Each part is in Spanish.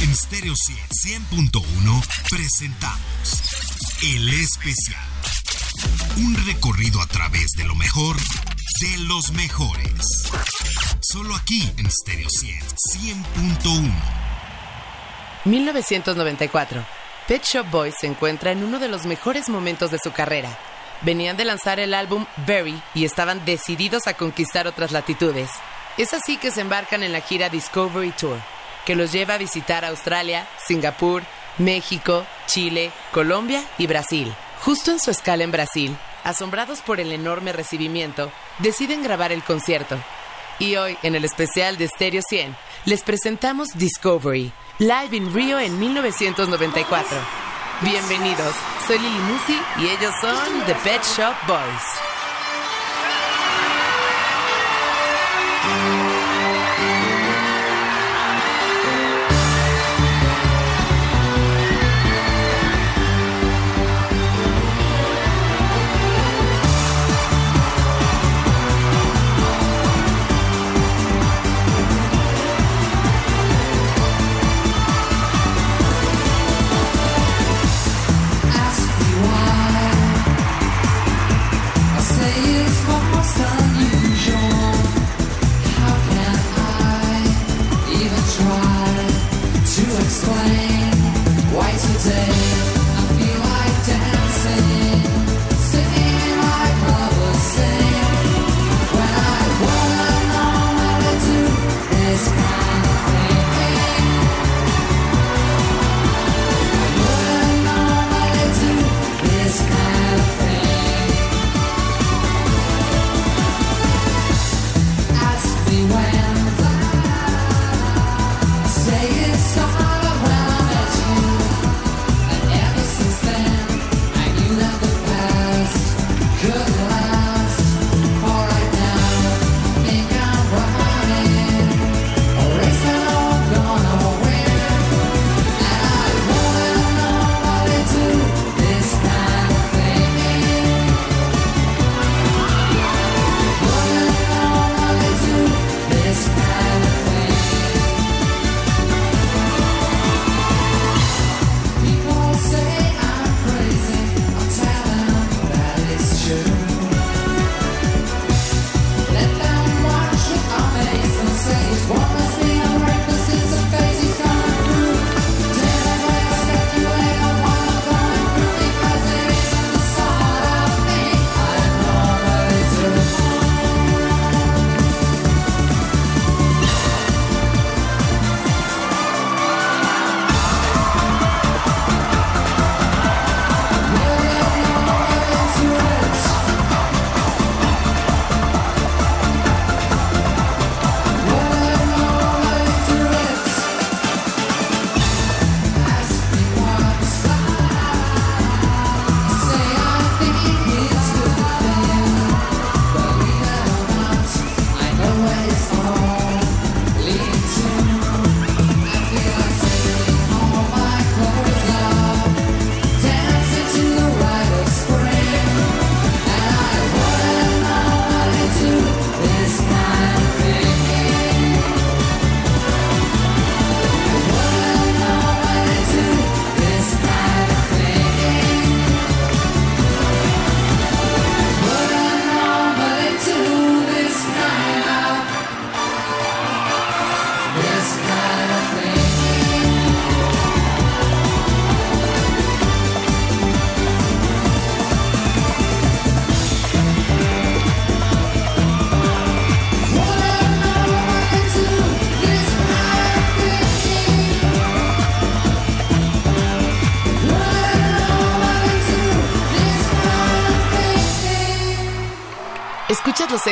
En Stereo 100.1 presentamos El Especial. Un recorrido a través de lo mejor de los mejores. Solo aquí en Stereo 100.1. 1994. Pet Shop Boys se encuentra en uno de los mejores momentos de su carrera. Venían de lanzar el álbum Berry y estaban decididos a conquistar otras latitudes. Es así que se embarcan en la gira Discovery Tour, que los lleva a visitar Australia, Singapur, México, Chile, Colombia y Brasil. Justo en su escala en Brasil, asombrados por el enorme recibimiento, deciden grabar el concierto. Y hoy, en el especial de Stereo 100, les presentamos Discovery, live in Rio en 1994. Bienvenidos, soy Lili Musi y ellos son The Pet Shop Boys.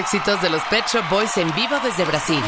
Éxitos de los Pet Shop Boys en vivo desde Brasil.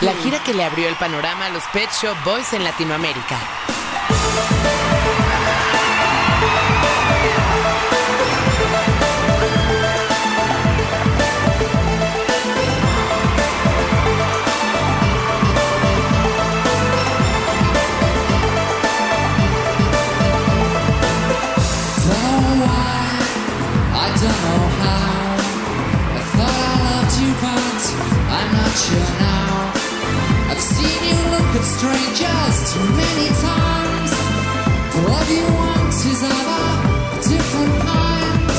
La gira que le abrió el panorama a los Pet Shop Boys en Latinoamérica. Sure now. I've seen you look at strangers too many times. Love you want is a different kind.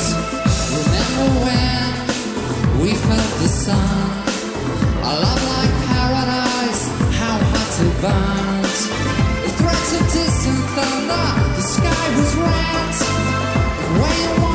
Remember when we felt the sun? A love like paradise, how hot it burns. The threats of distant thunder, the sky was red. Where you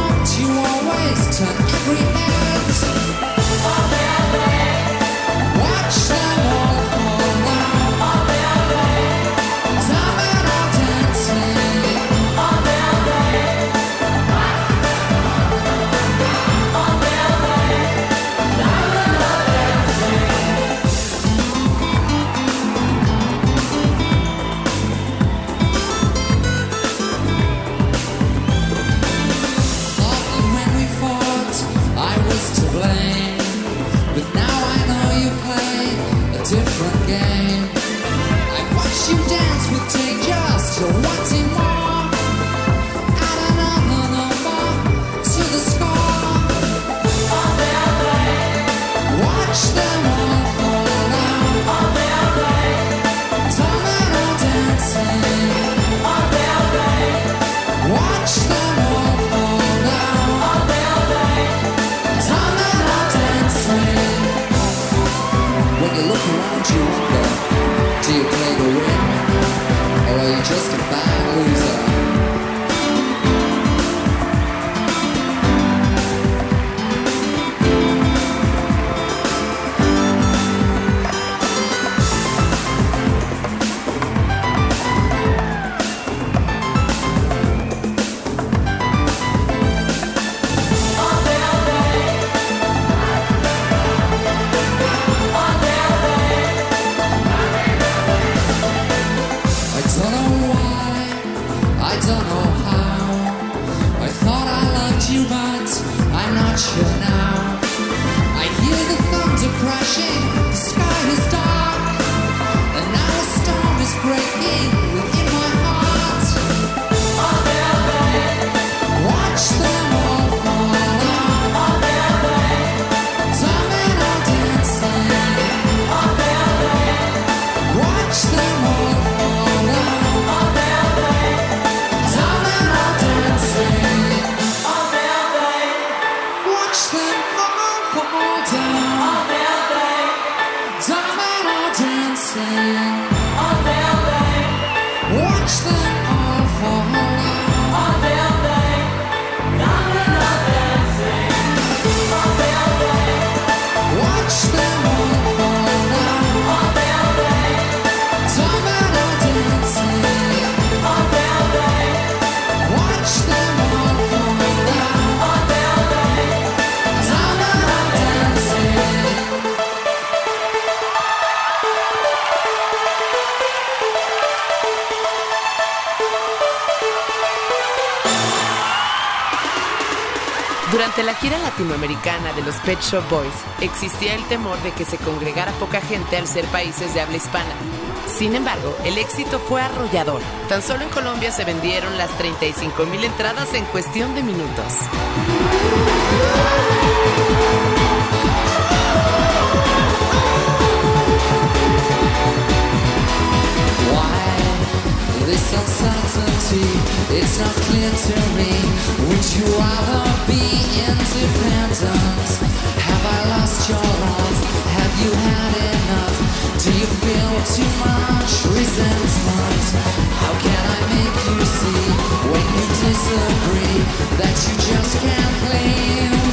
latinoamericana de los Pet Shop Boys, existía el temor de que se congregara poca gente al ser países de habla hispana. Sin embargo, el éxito fue arrollador. Tan solo en Colombia se vendieron las 35 mil entradas en cuestión de minutos. Would you rather be independent? Have I lost your love? Have you had enough? Do you feel too much resentment? How can I make you see when you disagree that you just can't leave?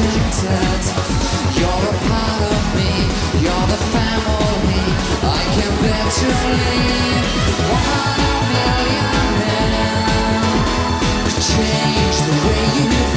Rejected. You're a part of me. You're the family. I can bear to leave. One million men could change the way you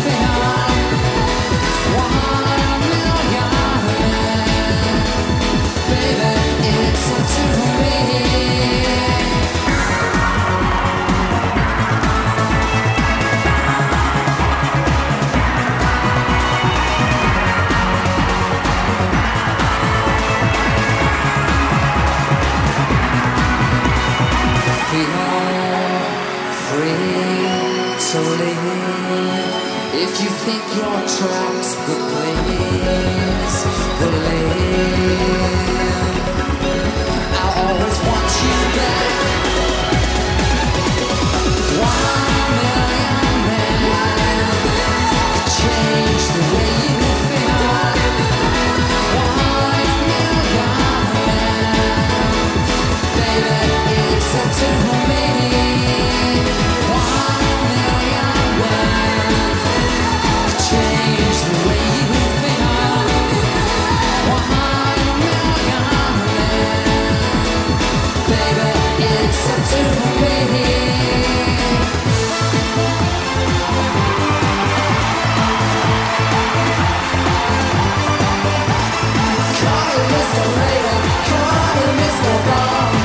think your tracks would please the lady. Mr. wrong.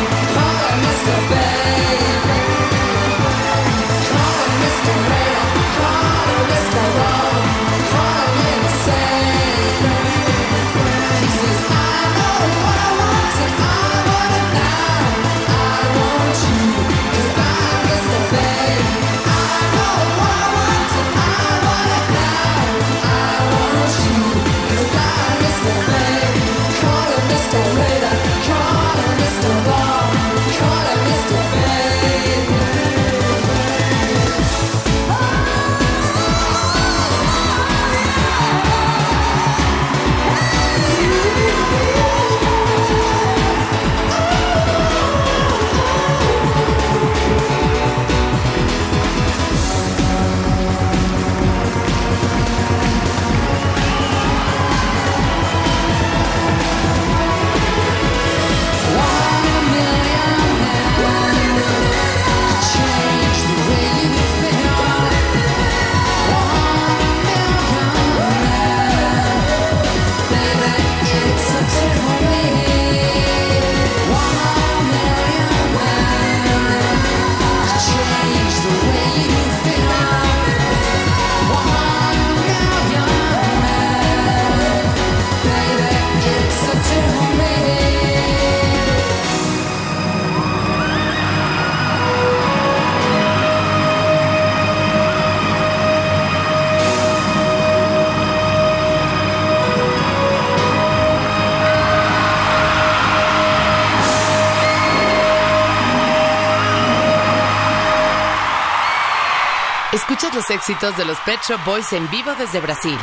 Éxitos de los Pet Shop Boys en vivo desde Brasil.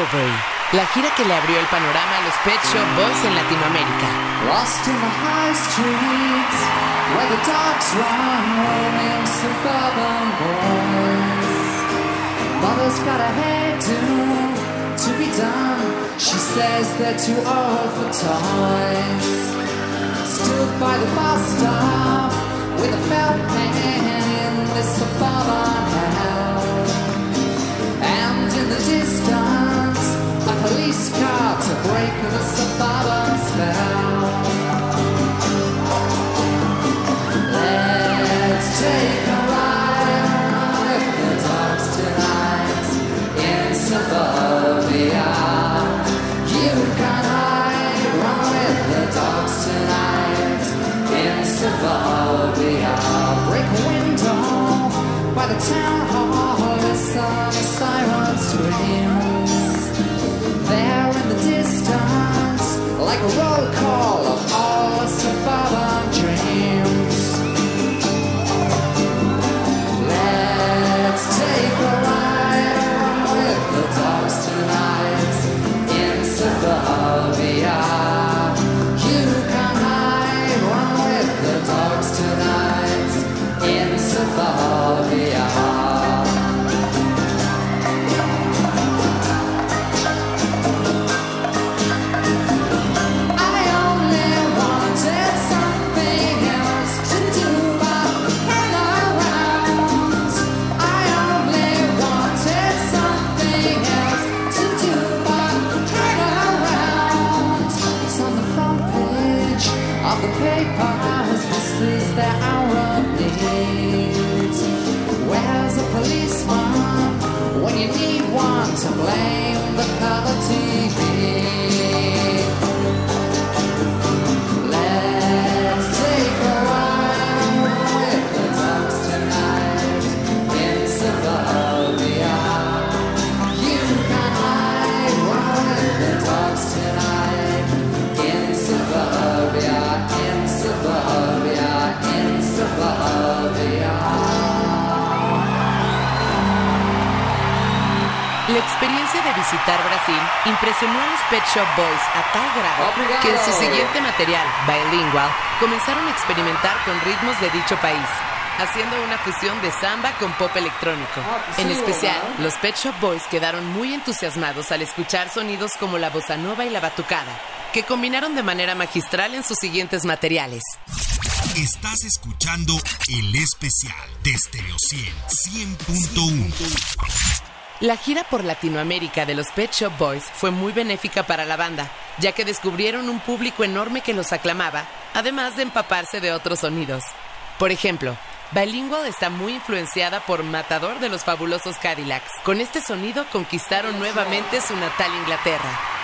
Discovery, la gira que le abrió el panorama a los Pet Shop Boys en Latinoamérica. Lost in the high streets where the dogs run, roaming suburban boys. Mother's got a hairdo to be done. She says they're too old for toys. Stood by the bus stop with a felt pen in this suburban hell. And in the distance, police car to break the suburban spell. Let's take visitar Brasil impresionó a los Pet Shop Boys a tal grado que en su siguiente material, Bilingual, comenzaron a experimentar con ritmos de dicho país, haciendo una fusión de samba con pop electrónico. En especial, los Pet Shop Boys quedaron muy entusiasmados al escuchar sonidos como la bossa nova y la batucada, que combinaron de manera magistral en sus siguientes materiales. Estás escuchando el especial de Stereo 100, 100.1. La gira por Latinoamérica de los Pet Shop Boys fue muy benéfica para la banda, ya que descubrieron un público enorme que los aclamaba, además de empaparse de otros sonidos. Por ejemplo, Bilingual está muy influenciada por Matador de los fabulosos Cadillacs. Con este sonido conquistaron nuevamente su natal Inglaterra.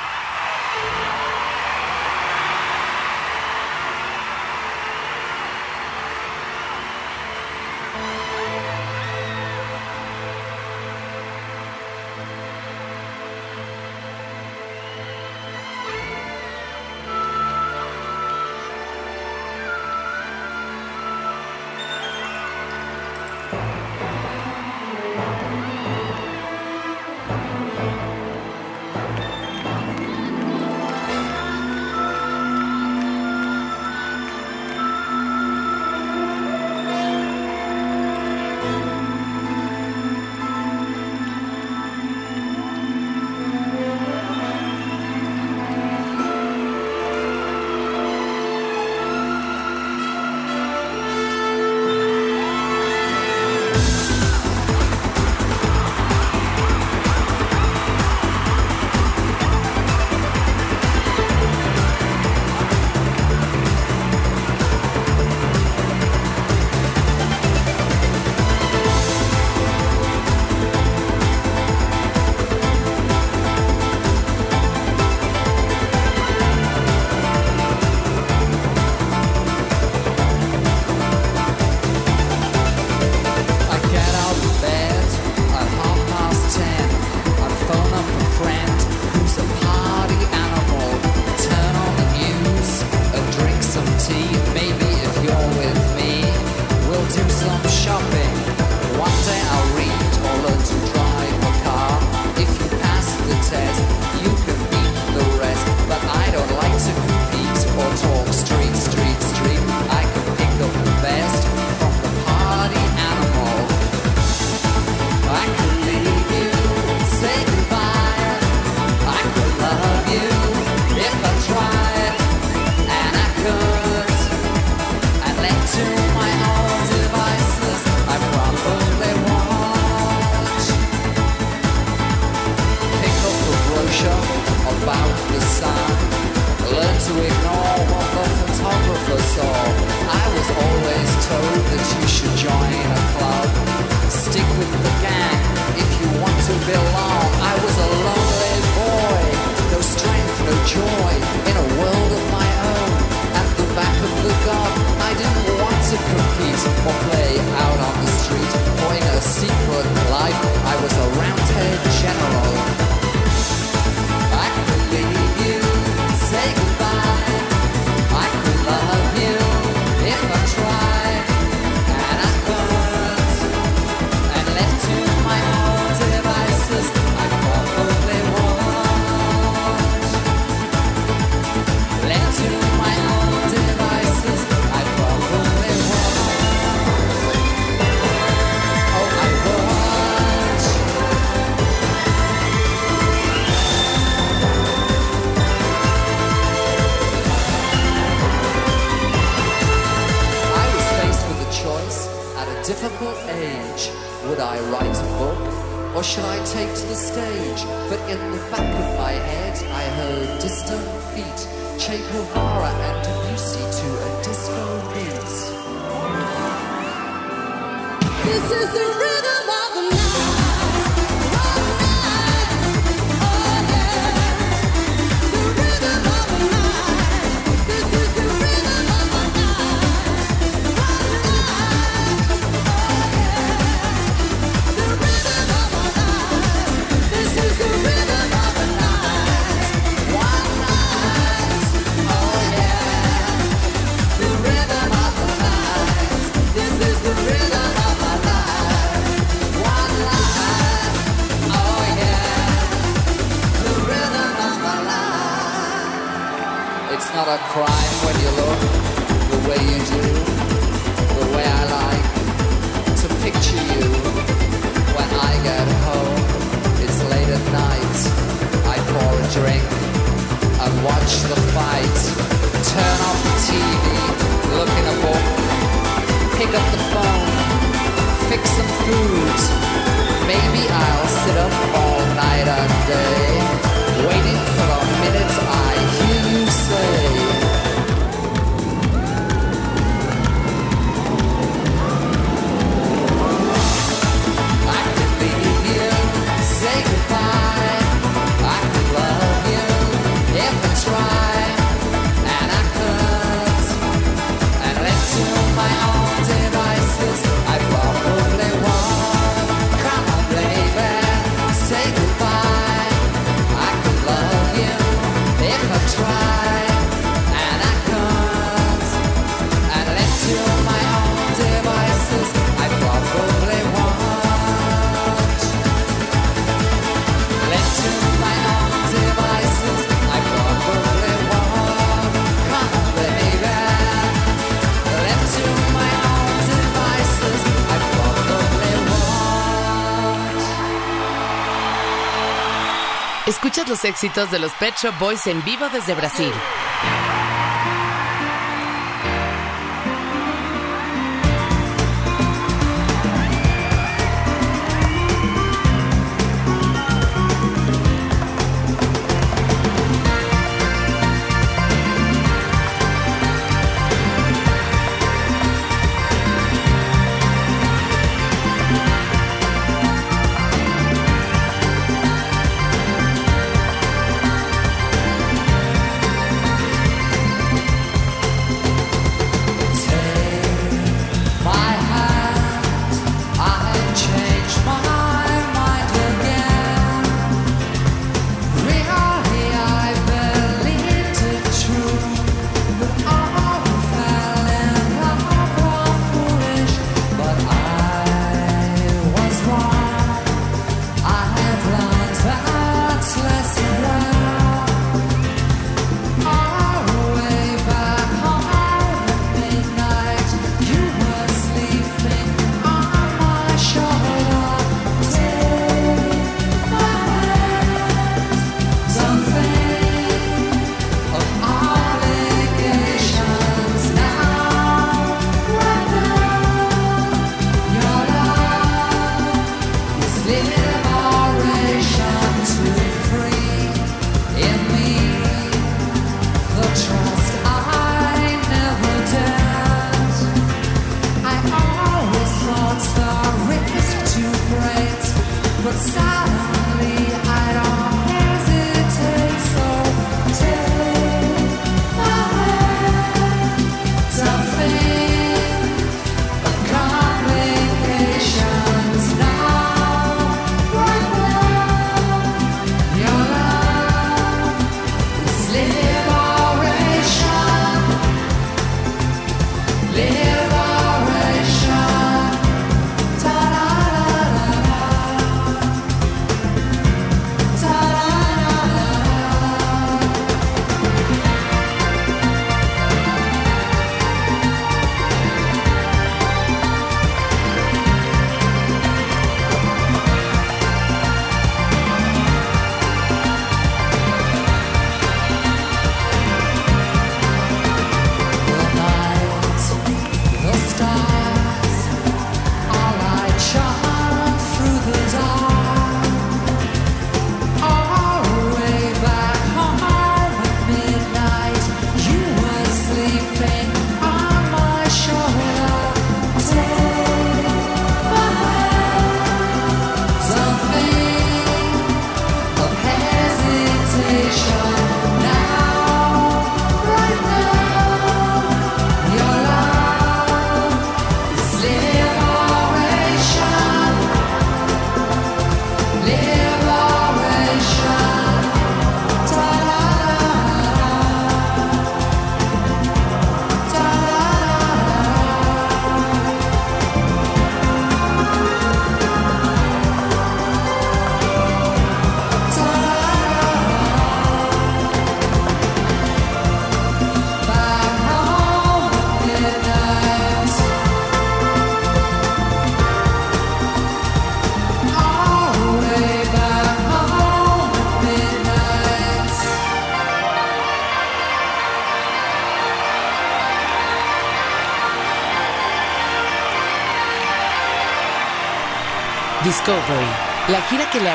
éxitos de los Pet Shop Boys en vivo desde Brasil.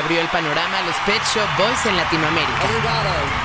abrió el panorama los Pet Shop Boys en Latinoamérica.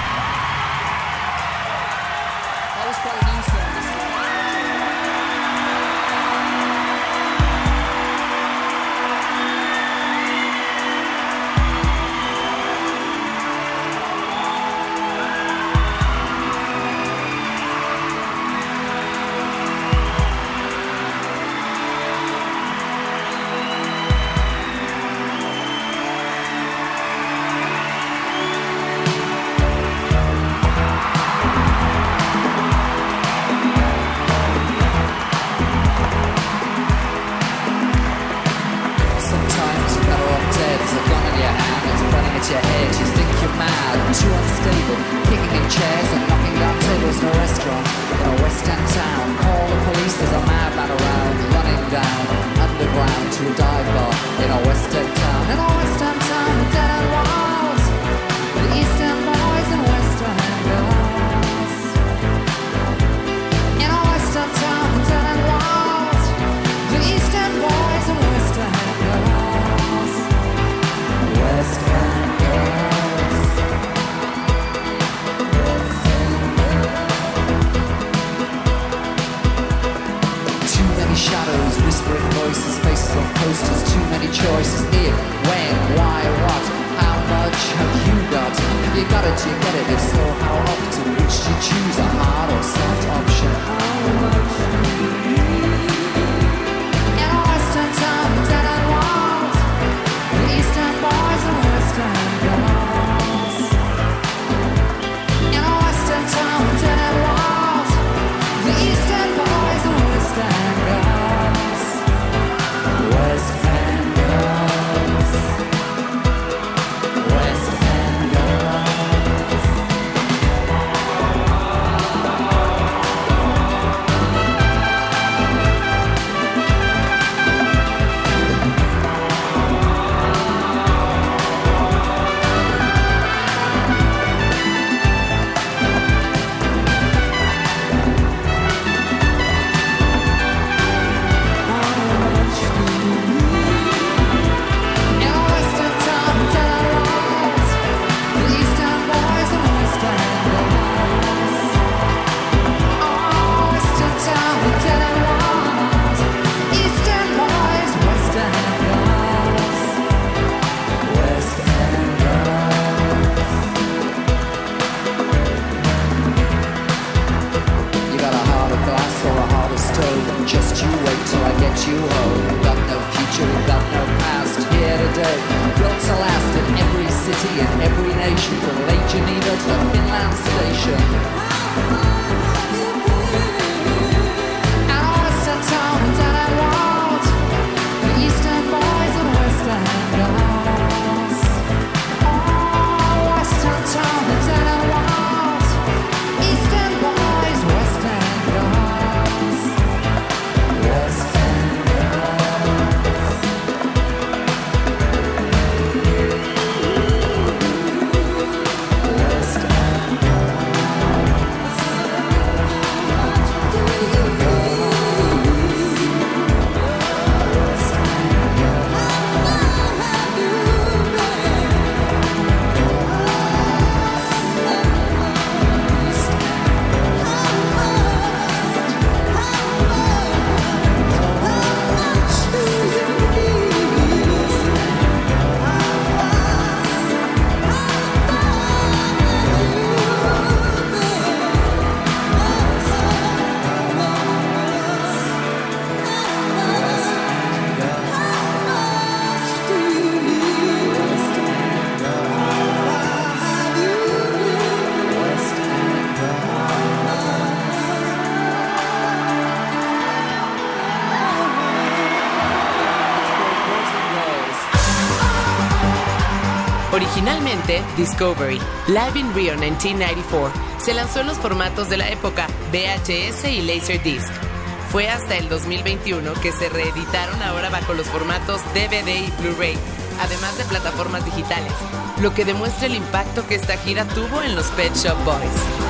Discovery. Live in Rio 1994 se lanzó en los formatos de la época VHS y Laserdisc. Fue hasta el 2021 que se reeditaron ahora bajo los formatos DVD y Blu-ray, además de plataformas digitales, lo que demuestra el impacto que esta gira tuvo en los Pet Shop Boys.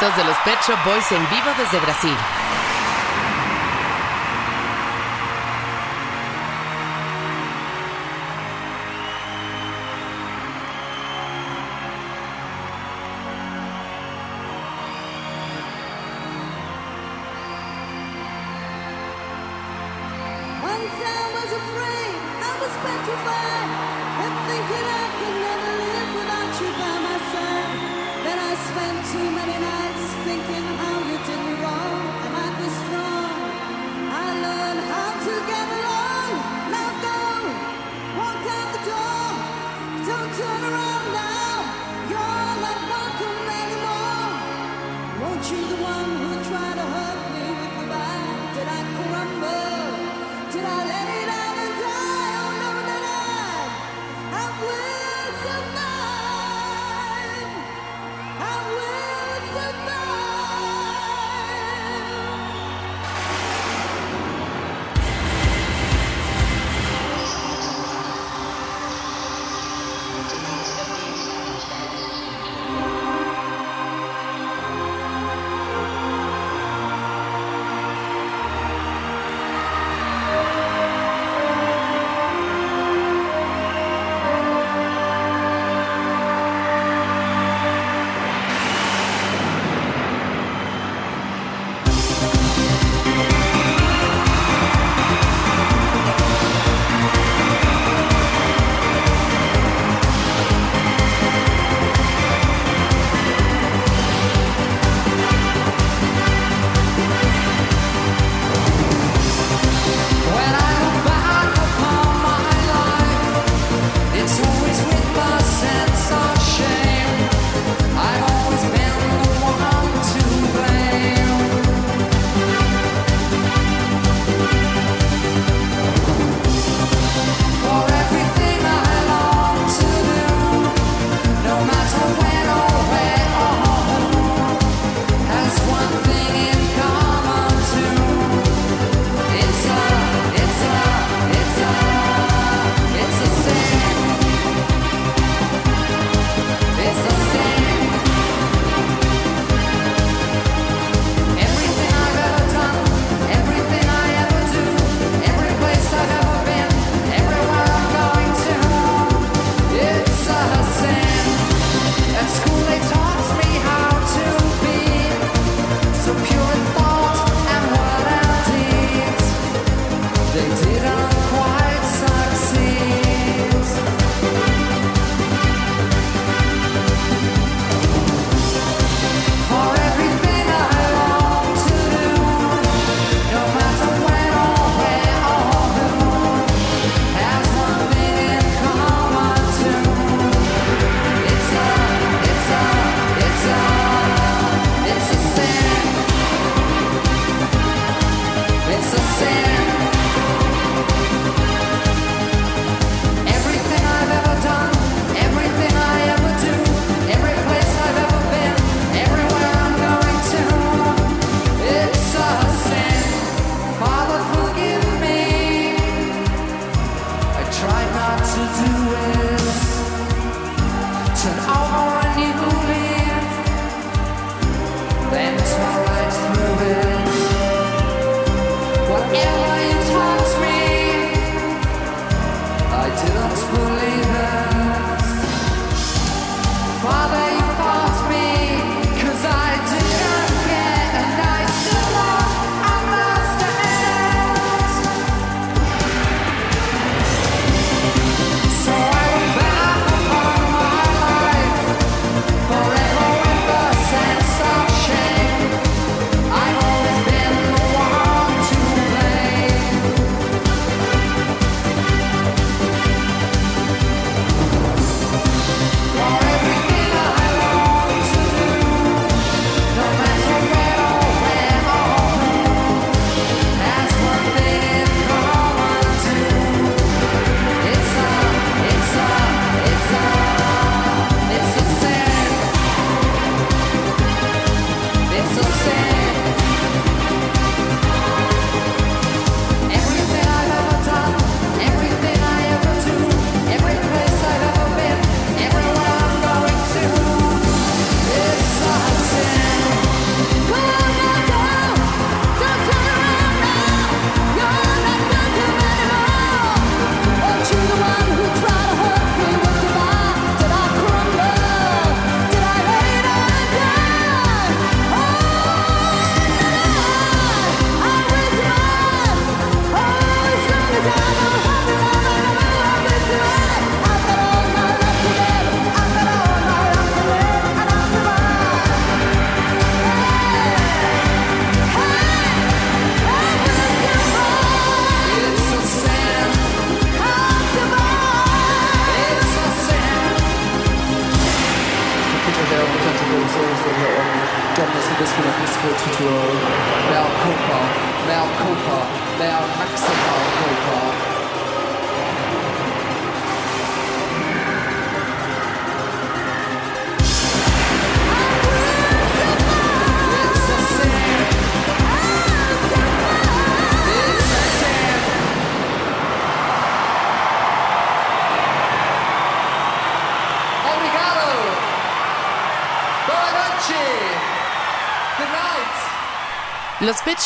de los Pet Shop Boys en vivo desde Brasil.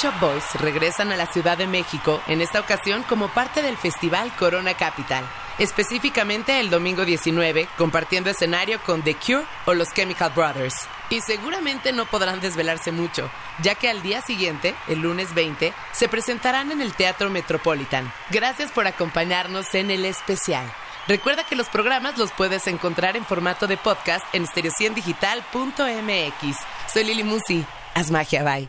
Shop Boys regresan a la Ciudad de México, en esta ocasión como parte del festival Corona Capital, específicamente el domingo 19, compartiendo escenario con The Cure o los Chemical Brothers. Y seguramente no podrán desvelarse mucho, ya que al día siguiente, el lunes 20, se presentarán en el Teatro Metropolitan. Gracias por acompañarnos en el especial. Recuerda que los programas los puedes encontrar en formato de podcast en estereociendigital.mx. Soy Lili Musi. Haz magia, bye.